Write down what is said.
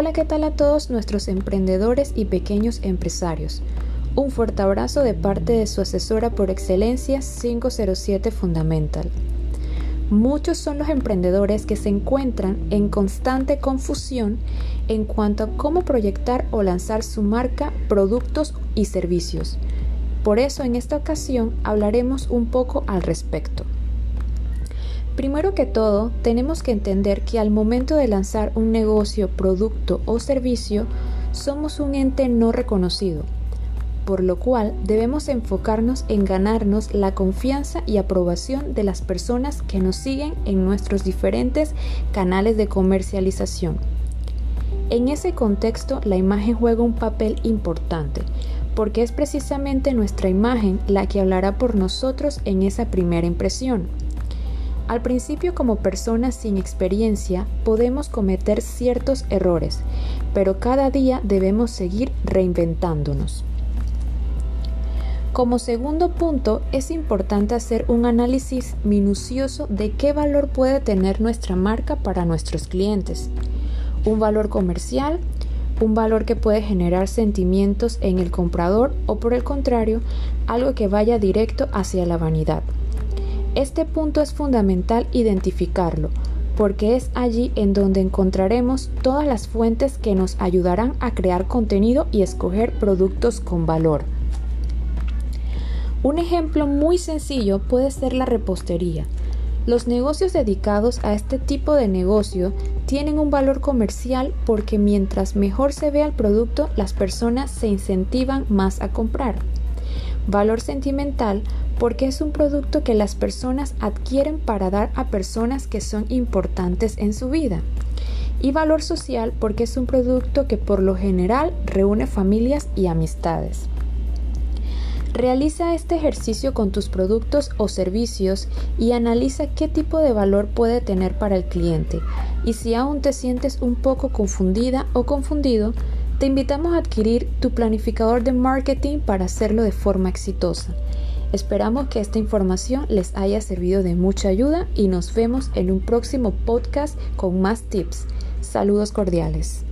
Hola, ¿qué tal a todos nuestros emprendedores y pequeños empresarios? Un fuerte abrazo de parte de su asesora por excelencia 507 Fundamental. Muchos son los emprendedores que se encuentran en constante confusión en cuanto a cómo proyectar o lanzar su marca, productos y servicios. Por eso en esta ocasión hablaremos un poco al respecto. Primero que todo, tenemos que entender que al momento de lanzar un negocio, producto o servicio, somos un ente no reconocido, por lo cual debemos enfocarnos en ganarnos la confianza y aprobación de las personas que nos siguen en nuestros diferentes canales de comercialización. En ese contexto, la imagen juega un papel importante, porque es precisamente nuestra imagen la que hablará por nosotros en esa primera impresión. Al principio como personas sin experiencia podemos cometer ciertos errores, pero cada día debemos seguir reinventándonos. Como segundo punto, es importante hacer un análisis minucioso de qué valor puede tener nuestra marca para nuestros clientes. Un valor comercial, un valor que puede generar sentimientos en el comprador o por el contrario, algo que vaya directo hacia la vanidad. Este punto es fundamental identificarlo, porque es allí en donde encontraremos todas las fuentes que nos ayudarán a crear contenido y escoger productos con valor. Un ejemplo muy sencillo puede ser la repostería. Los negocios dedicados a este tipo de negocio tienen un valor comercial porque mientras mejor se vea el producto, las personas se incentivan más a comprar. Valor sentimental porque es un producto que las personas adquieren para dar a personas que son importantes en su vida. Y valor social porque es un producto que por lo general reúne familias y amistades. Realiza este ejercicio con tus productos o servicios y analiza qué tipo de valor puede tener para el cliente. Y si aún te sientes un poco confundida o confundido, te invitamos a adquirir tu planificador de marketing para hacerlo de forma exitosa. Esperamos que esta información les haya servido de mucha ayuda y nos vemos en un próximo podcast con más tips. Saludos cordiales.